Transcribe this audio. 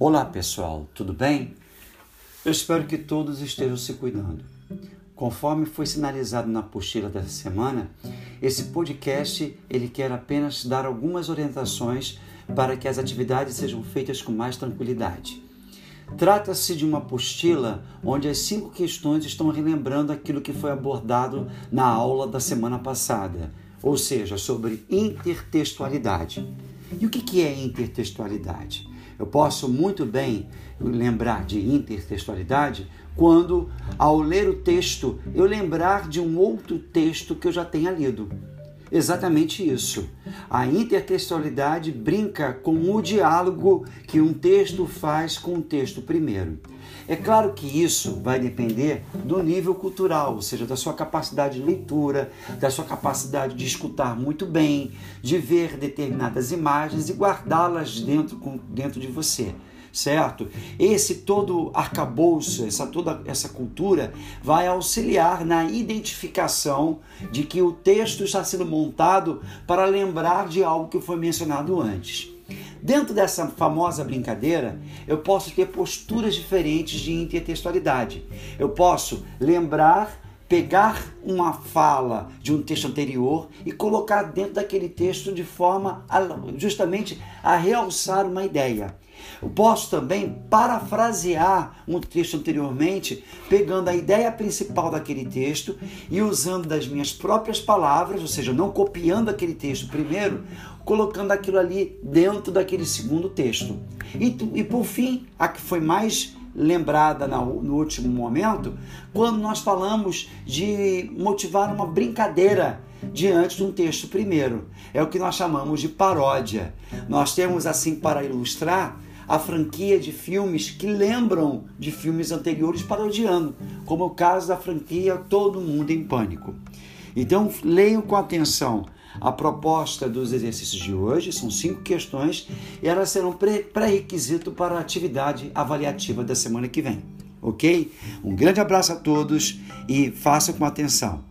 Olá pessoal, tudo bem? Eu espero que todos estejam se cuidando. Conforme foi sinalizado na apostila dessa semana, esse podcast ele quer apenas dar algumas orientações para que as atividades sejam feitas com mais tranquilidade. Trata-se de uma apostila onde as cinco questões estão relembrando aquilo que foi abordado na aula da semana passada, ou seja, sobre intertextualidade. E o que é intertextualidade? Eu posso muito bem lembrar de intertextualidade quando, ao ler o texto, eu lembrar de um outro texto que eu já tenha lido. Exatamente isso. A intertextualidade brinca com o diálogo que um texto faz com o texto primeiro. É claro que isso vai depender do nível cultural, ou seja, da sua capacidade de leitura, da sua capacidade de escutar muito bem, de ver determinadas imagens e guardá-las dentro, dentro de você certo? Esse todo arcabouço, essa toda essa cultura vai auxiliar na identificação de que o texto está sendo montado para lembrar de algo que foi mencionado antes. Dentro dessa famosa brincadeira, eu posso ter posturas diferentes de intertextualidade. Eu posso lembrar, pegar uma fala de um texto anterior e colocar dentro daquele texto de forma a, justamente a realçar uma ideia. Eu posso também parafrasear um texto anteriormente, pegando a ideia principal daquele texto e usando das minhas próprias palavras, ou seja, não copiando aquele texto primeiro, colocando aquilo ali dentro daquele segundo texto. E, e por fim, a que foi mais lembrada no último momento, quando nós falamos de motivar uma brincadeira diante de um texto primeiro. É o que nós chamamos de paródia. Nós temos assim para ilustrar a franquia de filmes que lembram de filmes anteriores parodiando, como o caso da franquia Todo Mundo em Pânico. Então, leiam com atenção a proposta dos exercícios de hoje, são cinco questões, e elas serão pré-requisito para a atividade avaliativa da semana que vem. Ok? Um grande abraço a todos e façam com atenção.